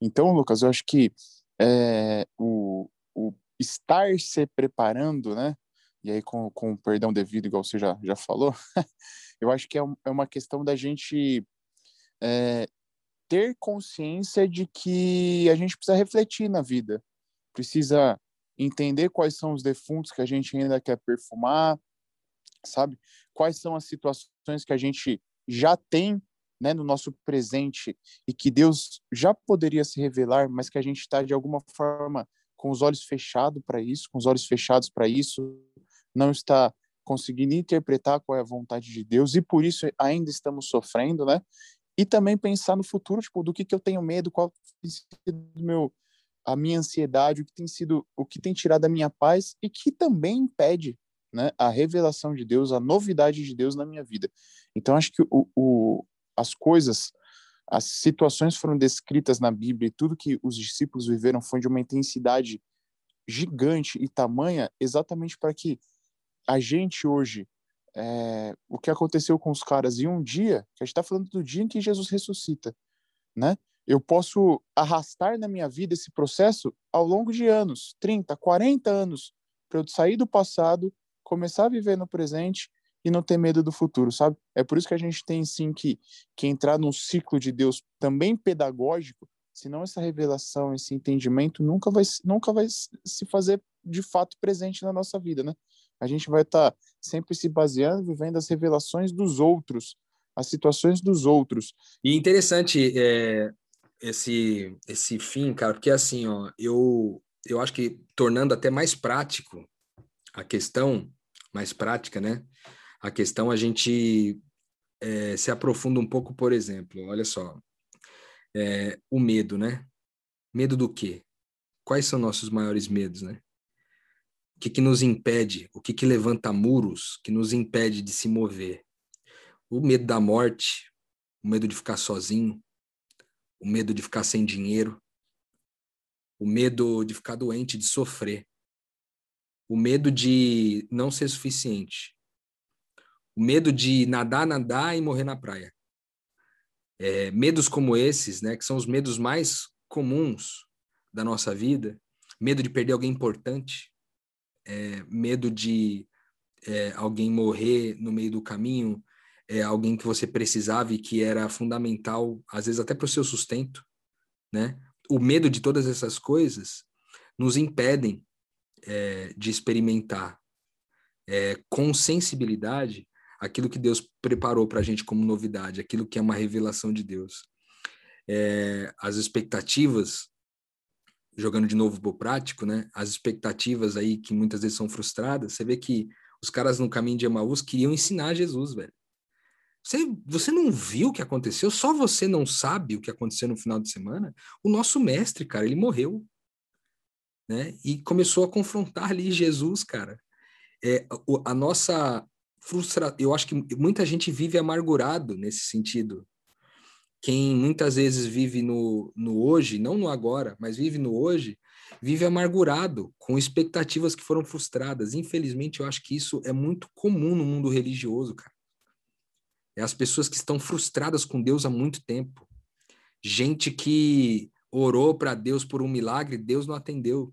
Então, Lucas, eu acho que é, o, o estar se preparando, né? E aí, com, com o perdão devido, igual você já, já falou, [LAUGHS] eu acho que é, é uma questão da gente é, ter consciência de que a gente precisa refletir na vida, precisa entender quais são os defuntos que a gente ainda quer perfumar, sabe? Quais são as situações que a gente já tem né, no nosso presente e que Deus já poderia se revelar, mas que a gente está de alguma forma com os olhos fechados para isso, com os olhos fechados para isso, não está conseguindo interpretar qual é a vontade de Deus e por isso ainda estamos sofrendo, né? E também pensar no futuro, tipo, do que que eu tenho medo, qual tem sido meu a minha ansiedade, o que tem sido, o que tem tirado a minha paz e que também impede, né, a revelação de Deus, a novidade de Deus na minha vida. Então acho que o, o as coisas as situações foram descritas na Bíblia e tudo que os discípulos viveram foi de uma intensidade gigante e tamanha exatamente para que a gente hoje é, o que aconteceu com os caras em um dia, que a gente está falando do dia em que Jesus ressuscita, né? Eu posso arrastar na minha vida esse processo ao longo de anos, 30, 40 anos, para eu sair do passado, começar a viver no presente e não ter medo do futuro, sabe? É por isso que a gente tem sim que, que entrar num ciclo de Deus também pedagógico, senão essa revelação, esse entendimento nunca vai, nunca vai se fazer de fato presente na nossa vida, né? A gente vai estar tá sempre se baseando, vivendo as revelações dos outros, as situações dos outros. E interessante é, esse esse fim, cara, porque assim, ó, eu eu acho que tornando até mais prático a questão, mais prática, né? a questão a gente é, se aprofunda um pouco, por exemplo, olha só, é, o medo, né? Medo do quê? Quais são nossos maiores medos, né? O que, que nos impede? O que, que levanta muros que nos impede de se mover? O medo da morte, o medo de ficar sozinho, o medo de ficar sem dinheiro, o medo de ficar doente, de sofrer, o medo de não ser suficiente, o medo de nadar, nadar e morrer na praia. É, medos como esses, né, que são os medos mais comuns da nossa vida, medo de perder alguém importante, é, medo de é, alguém morrer no meio do caminho, é, alguém que você precisava e que era fundamental, às vezes até para o seu sustento, né? O medo de todas essas coisas nos impedem é, de experimentar é, com sensibilidade aquilo que Deus preparou para a gente como novidade, aquilo que é uma revelação de Deus. É, as expectativas, jogando de novo para o prático, né? As expectativas aí que muitas vezes são frustradas, você vê que os caras no caminho de Emaús queriam ensinar Jesus, velho. Você, você não viu o que aconteceu? Só você não sabe o que aconteceu no final de semana? O nosso mestre, cara, ele morreu. Né? E começou a confrontar ali Jesus, cara. É, a nossa frustra... eu acho que muita gente vive amargurado nesse sentido. Quem muitas vezes vive no, no hoje, não no agora, mas vive no hoje, vive amargurado, com expectativas que foram frustradas. Infelizmente, eu acho que isso é muito comum no mundo religioso, cara. É as pessoas que estão frustradas com Deus há muito tempo. Gente que orou para Deus por um milagre, Deus não atendeu.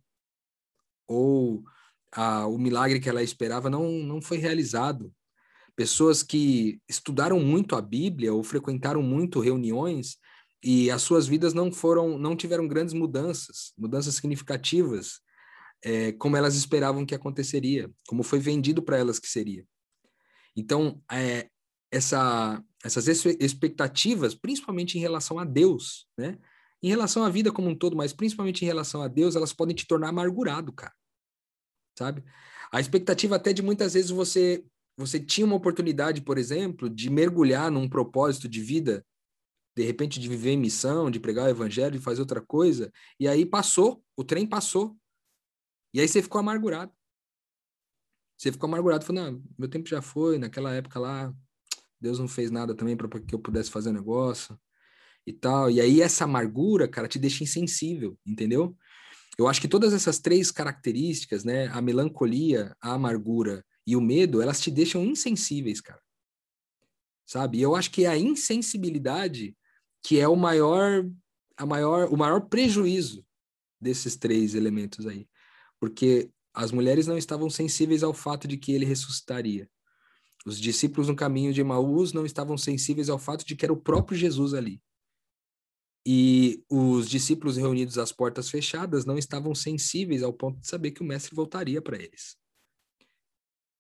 Ou ah, o milagre que ela esperava não, não foi realizado pessoas que estudaram muito a Bíblia ou frequentaram muito reuniões e as suas vidas não foram, não tiveram grandes mudanças, mudanças significativas, é, como elas esperavam que aconteceria, como foi vendido para elas que seria. Então, é, essa, essas expectativas, principalmente em relação a Deus, né? em relação à vida como um todo, mas principalmente em relação a Deus, elas podem te tornar amargurado, cara. Sabe? A expectativa até de muitas vezes você você tinha uma oportunidade, por exemplo, de mergulhar num propósito de vida, de repente de viver em missão, de pregar o evangelho, de fazer outra coisa, e aí passou, o trem passou. E aí você ficou amargurado. Você ficou amargurado, falou, não, meu tempo já foi, naquela época lá, Deus não fez nada também para que eu pudesse fazer um negócio e tal. E aí essa amargura, cara, te deixa insensível, entendeu? Eu acho que todas essas três características, né, a melancolia, a amargura e o medo, elas te deixam insensíveis, cara. Sabe? E eu acho que é a insensibilidade que é o maior a maior o maior prejuízo desses três elementos aí. Porque as mulheres não estavam sensíveis ao fato de que ele ressuscitaria. Os discípulos no caminho de Emaús não estavam sensíveis ao fato de que era o próprio Jesus ali. E os discípulos reunidos às portas fechadas não estavam sensíveis ao ponto de saber que o mestre voltaria para eles.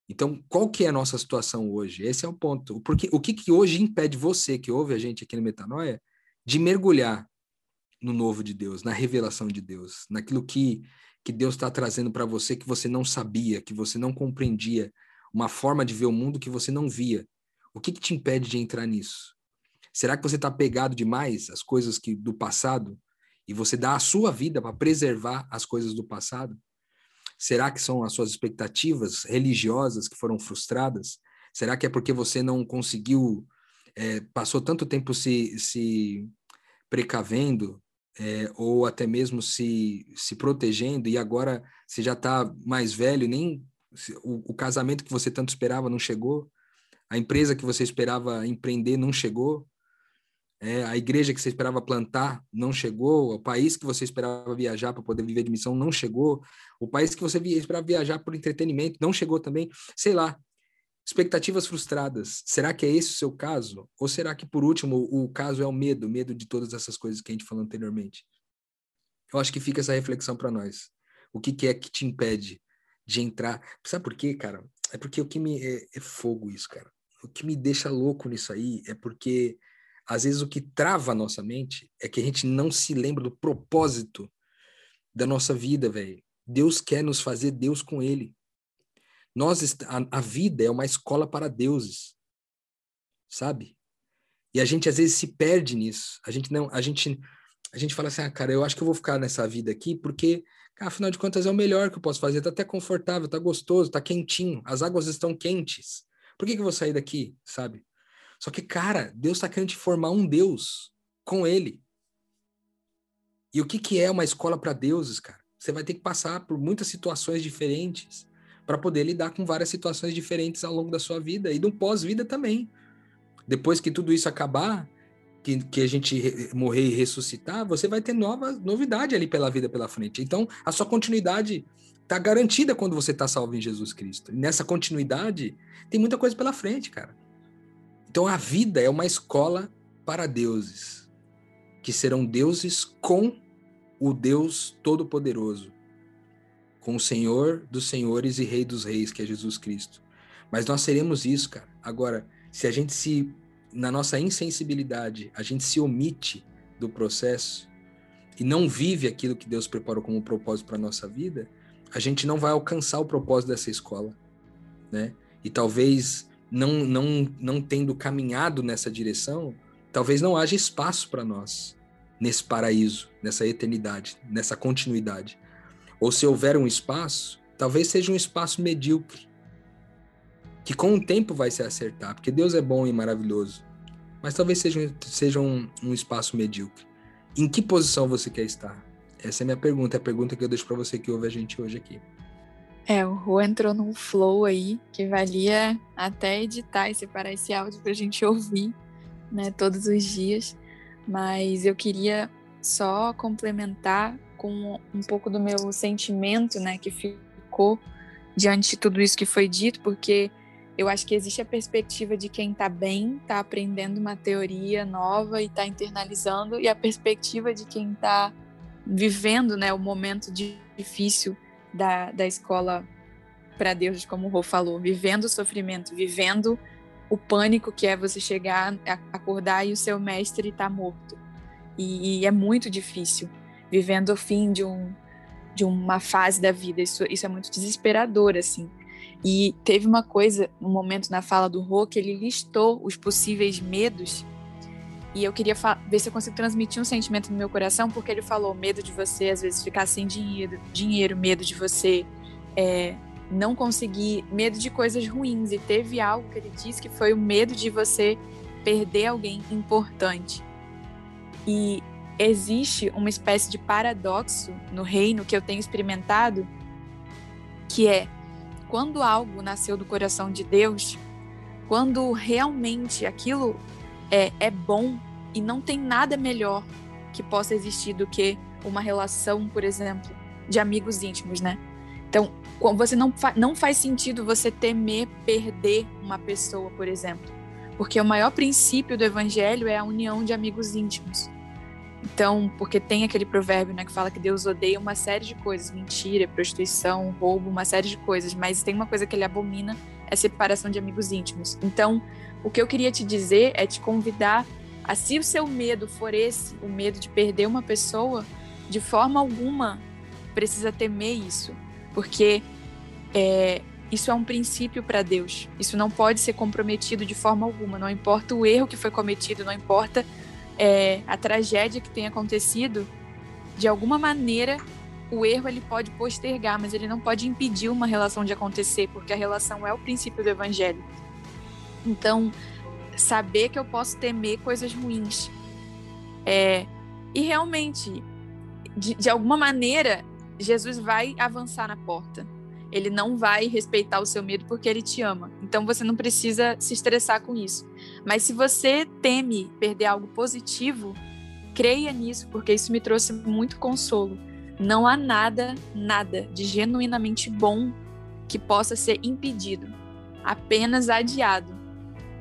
Então, qual que é a nossa situação hoje? Esse é o ponto. Porque o que, que hoje impede você que ouve a gente aqui no Metanoia de mergulhar no novo de Deus, na revelação de Deus, naquilo que que Deus está trazendo para você que você não sabia, que você não compreendia, uma forma de ver o mundo que você não via. O que, que te impede de entrar nisso? Será que você está pegado demais às coisas que do passado e você dá a sua vida para preservar as coisas do passado? Será que são as suas expectativas religiosas que foram frustradas? Será que é porque você não conseguiu, é, passou tanto tempo se, se precavendo, é, ou até mesmo se, se protegendo, e agora você já está mais velho, nem o, o, casamento que você tanto esperava não chegou, a empresa que você esperava empreender não chegou, é, a igreja que você esperava plantar não chegou, o país que você esperava viajar para poder viver de missão não chegou, o país que você esperava viajar por entretenimento não chegou também, sei lá. Expectativas frustradas. Será que é esse o seu caso? Ou será que, por último, o caso é o medo, medo de todas essas coisas que a gente falou anteriormente? Eu acho que fica essa reflexão para nós. O que, que, é que te impede de entrar? Sabe por quê, cara? É porque o que me. É, é fogo isso, cara. O que me deixa louco nisso aí é porque, às vezes, o que trava a nossa mente é que a gente não se lembra do propósito da nossa vida, velho. Deus quer nos fazer Deus com Ele. Nós, a, a vida é uma escola para deuses, sabe? E a gente às vezes se perde nisso. A gente não, a gente, a gente fala assim, ah, cara, eu acho que eu vou ficar nessa vida aqui porque, cara, afinal de contas é o melhor que eu posso fazer. Tá até confortável, tá gostoso, tá quentinho, as águas estão quentes. Por que, que eu vou sair daqui, sabe? Só que, cara, Deus está querendo te formar um Deus com Ele. E o que, que é uma escola para deuses, cara? Você vai ter que passar por muitas situações diferentes para poder lidar com várias situações diferentes ao longo da sua vida e do pós-vida também. Depois que tudo isso acabar, que, que a gente morrer e ressuscitar, você vai ter nova novidade ali pela vida pela frente. Então, a sua continuidade está garantida quando você está salvo em Jesus Cristo. E nessa continuidade, tem muita coisa pela frente, cara. Então, a vida é uma escola para deuses, que serão deuses com o Deus Todo-Poderoso, com o Senhor dos Senhores e Rei dos Reis, que é Jesus Cristo. Mas nós seremos isso, cara. Agora, se a gente se, na nossa insensibilidade, a gente se omite do processo e não vive aquilo que Deus preparou como propósito para nossa vida, a gente não vai alcançar o propósito dessa escola, né? E talvez não não não tendo caminhado nessa direção, talvez não haja espaço para nós nesse paraíso, nessa eternidade, nessa continuidade ou se houver um espaço, talvez seja um espaço medíocre, que com o tempo vai se acertar, porque Deus é bom e maravilhoso, mas talvez seja, seja um, um espaço medíocre. Em que posição você quer estar? Essa é a minha pergunta, é a pergunta que eu deixo para você que ouve a gente hoje aqui. É, o Rô entrou num flow aí que valia até editar e separar esse áudio para a gente ouvir, né, todos os dias. Mas eu queria só complementar com um pouco do meu sentimento, né, que ficou diante de tudo isso que foi dito, porque eu acho que existe a perspectiva de quem está bem, está aprendendo uma teoria nova e está internalizando, e a perspectiva de quem está vivendo, né, o momento difícil da, da escola para Deus, como o Rô falou, vivendo o sofrimento, vivendo o pânico que é você chegar, acordar e o seu mestre está morto. E, e é muito difícil vivendo o fim de, um, de uma fase da vida. Isso, isso é muito desesperador, assim. E teve uma coisa, um momento na fala do Rô, que ele listou os possíveis medos. E eu queria ver se eu consigo transmitir um sentimento no meu coração, porque ele falou medo de você, às vezes, ficar sem dinheiro, dinheiro medo de você é, não conseguir, medo de coisas ruins. E teve algo que ele disse que foi o medo de você perder alguém importante. E existe uma espécie de paradoxo no reino que eu tenho experimentado, que é quando algo nasceu do coração de Deus, quando realmente aquilo é, é bom e não tem nada melhor que possa existir do que uma relação, por exemplo, de amigos íntimos, né? Então, você não, fa não faz sentido você temer perder uma pessoa, por exemplo, porque o maior princípio do evangelho é a união de amigos íntimos. Então, porque tem aquele provérbio né, que fala que Deus odeia uma série de coisas, mentira, prostituição, roubo, uma série de coisas, mas tem uma coisa que ele abomina, é separação de amigos íntimos. Então, o que eu queria te dizer é te convidar a, se o seu medo for esse, o medo de perder uma pessoa, de forma alguma precisa temer isso, porque é, isso é um princípio para Deus. Isso não pode ser comprometido de forma alguma. Não importa o erro que foi cometido, não importa é, a tragédia que tem acontecido, de alguma maneira o erro ele pode postergar, mas ele não pode impedir uma relação de acontecer, porque a relação é o princípio do evangelho. Então, saber que eu posso temer coisas ruins. É, e realmente, de, de alguma maneira, Jesus vai avançar na porta. Ele não vai respeitar o seu medo porque ele te ama. Então você não precisa se estressar com isso. Mas se você teme perder algo positivo, creia nisso, porque isso me trouxe muito consolo. Não há nada, nada de genuinamente bom que possa ser impedido, apenas adiado.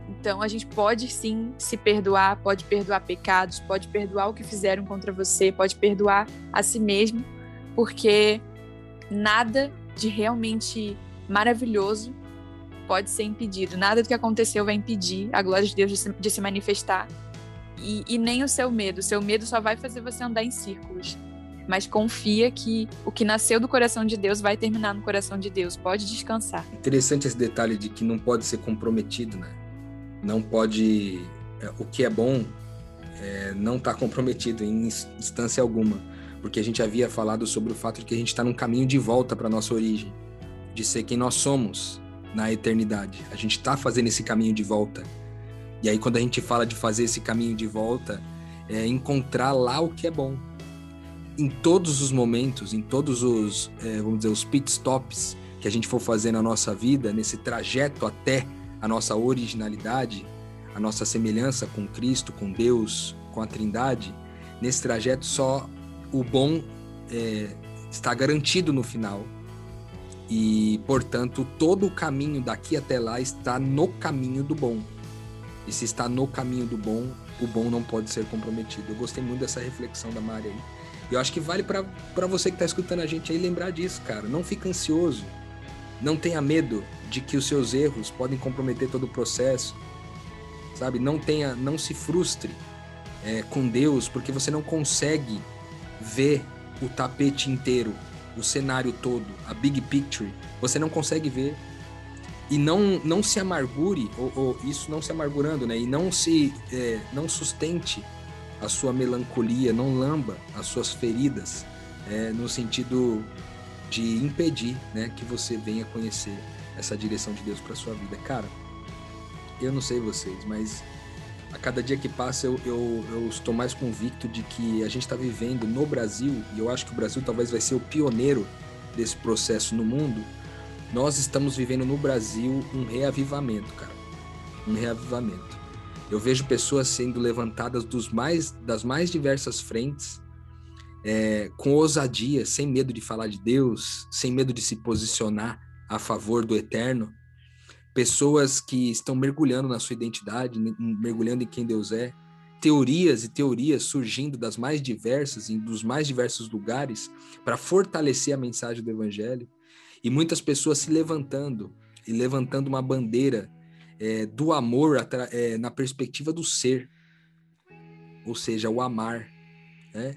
Então a gente pode sim se perdoar, pode perdoar pecados, pode perdoar o que fizeram contra você, pode perdoar a si mesmo, porque nada de realmente maravilhoso pode ser impedido. Nada do que aconteceu vai impedir a glória de Deus de se, de se manifestar. E, e, nem o seu medo. O seu medo só vai fazer você andar em círculos. Mas confia que o que nasceu do coração de Deus vai terminar no coração de Deus. Pode descansar. Interessante esse detalhe de que não pode ser comprometido, né? Não pode. É, o que é bom é, não está comprometido em instância alguma porque a gente havia falado sobre o fato de que a gente está num caminho de volta para nossa origem, de ser quem nós somos na eternidade. A gente está fazendo esse caminho de volta. E aí, quando a gente fala de fazer esse caminho de volta, é encontrar lá o que é bom. Em todos os momentos, em todos os, é, vamos dizer, os pit stops que a gente for fazer na nossa vida, nesse trajeto até a nossa originalidade, a nossa semelhança com Cristo, com Deus, com a Trindade, nesse trajeto só o bom é, está garantido no final. E, portanto, todo o caminho daqui até lá está no caminho do bom. E se está no caminho do bom, o bom não pode ser comprometido. Eu gostei muito dessa reflexão da Mari aí. Eu acho que vale para você que está escutando a gente aí lembrar disso, cara. Não fica ansioso. Não tenha medo de que os seus erros podem comprometer todo o processo. Sabe? Não tenha, não se frustre é, com Deus porque você não consegue ver o tapete inteiro, o cenário todo, a big picture, você não consegue ver. E não, não se amargure, ou, ou isso não se amargurando, né? E não se é, não sustente a sua melancolia, não lamba as suas feridas, é, no sentido de impedir né, que você venha conhecer essa direção de Deus para sua vida. Cara, eu não sei vocês, mas a cada dia que passa eu, eu, eu estou mais convicto de que a gente está vivendo no Brasil, e eu acho que o Brasil talvez vai ser o pioneiro desse processo no mundo. Nós estamos vivendo no Brasil um reavivamento, cara. Um reavivamento. Eu vejo pessoas sendo levantadas dos mais, das mais diversas frentes, é, com ousadia, sem medo de falar de Deus, sem medo de se posicionar a favor do eterno. Pessoas que estão mergulhando na sua identidade, mergulhando em quem Deus é, teorias e teorias surgindo das mais diversas, e dos mais diversos lugares, para fortalecer a mensagem do Evangelho, e muitas pessoas se levantando e levantando uma bandeira é, do amor é, na perspectiva do ser, ou seja, o amar, né?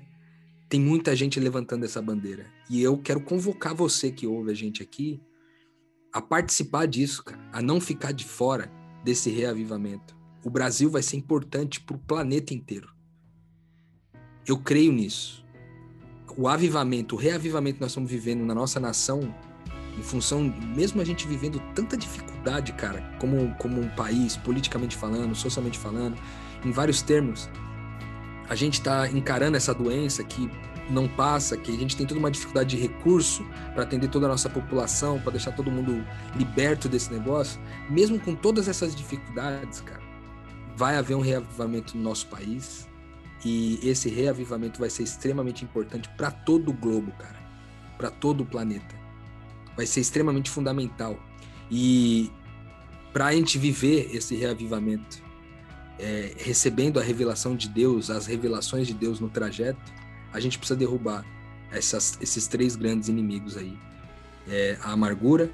Tem muita gente levantando essa bandeira. E eu quero convocar você que ouve a gente aqui a participar disso, cara, a não ficar de fora desse reavivamento. O Brasil vai ser importante para o planeta inteiro. Eu creio nisso. O avivamento, o reavivamento que nós estamos vivendo na nossa nação, em função, mesmo a gente vivendo tanta dificuldade, cara, como, como um país, politicamente falando, socialmente falando, em vários termos, a gente está encarando essa doença que não passa, que a gente tem toda uma dificuldade de recurso para atender toda a nossa população, para deixar todo mundo liberto desse negócio, mesmo com todas essas dificuldades, cara, vai haver um reavivamento no nosso país e esse reavivamento vai ser extremamente importante para todo o globo, cara, para todo o planeta. Vai ser extremamente fundamental. E para a gente viver esse reavivamento, é, recebendo a revelação de Deus, as revelações de Deus no trajeto, a gente precisa derrubar essas, esses três grandes inimigos aí. É, a amargura,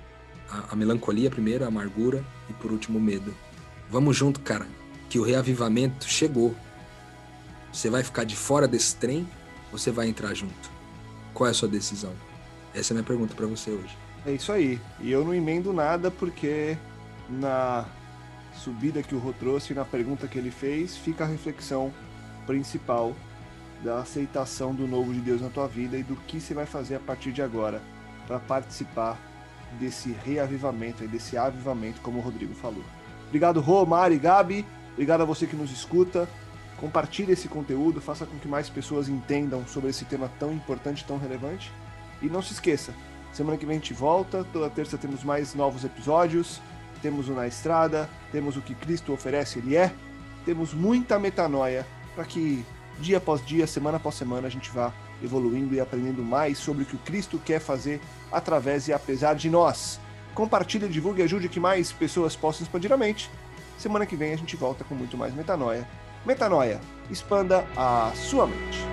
a, a melancolia primeiro, a amargura e por último o medo. Vamos junto, cara, que o reavivamento chegou. Você vai ficar de fora desse trem ou você vai entrar junto? Qual é a sua decisão? Essa é a minha pergunta para você hoje. É isso aí. E eu não emendo nada porque na subida que o Rô trouxe, na pergunta que ele fez, fica a reflexão principal da aceitação do novo de Deus na tua vida e do que você vai fazer a partir de agora para participar desse reavivamento, desse avivamento, como o Rodrigo falou. Obrigado, Rô, Mari, Gabi. Obrigado a você que nos escuta. Compartilhe esse conteúdo, faça com que mais pessoas entendam sobre esse tema tão importante, tão relevante. E não se esqueça, semana que vem a gente volta. Toda terça temos mais novos episódios. Temos o Na Estrada, temos o que Cristo oferece, Ele é. Temos muita metanoia para que dia após dia, semana após semana, a gente vá evoluindo e aprendendo mais sobre o que o Cristo quer fazer através e apesar de nós. Compartilhe, divulgue e ajude que mais pessoas possam expandir a mente. Semana que vem a gente volta com muito mais metanoia. Metanoia, expanda a sua mente.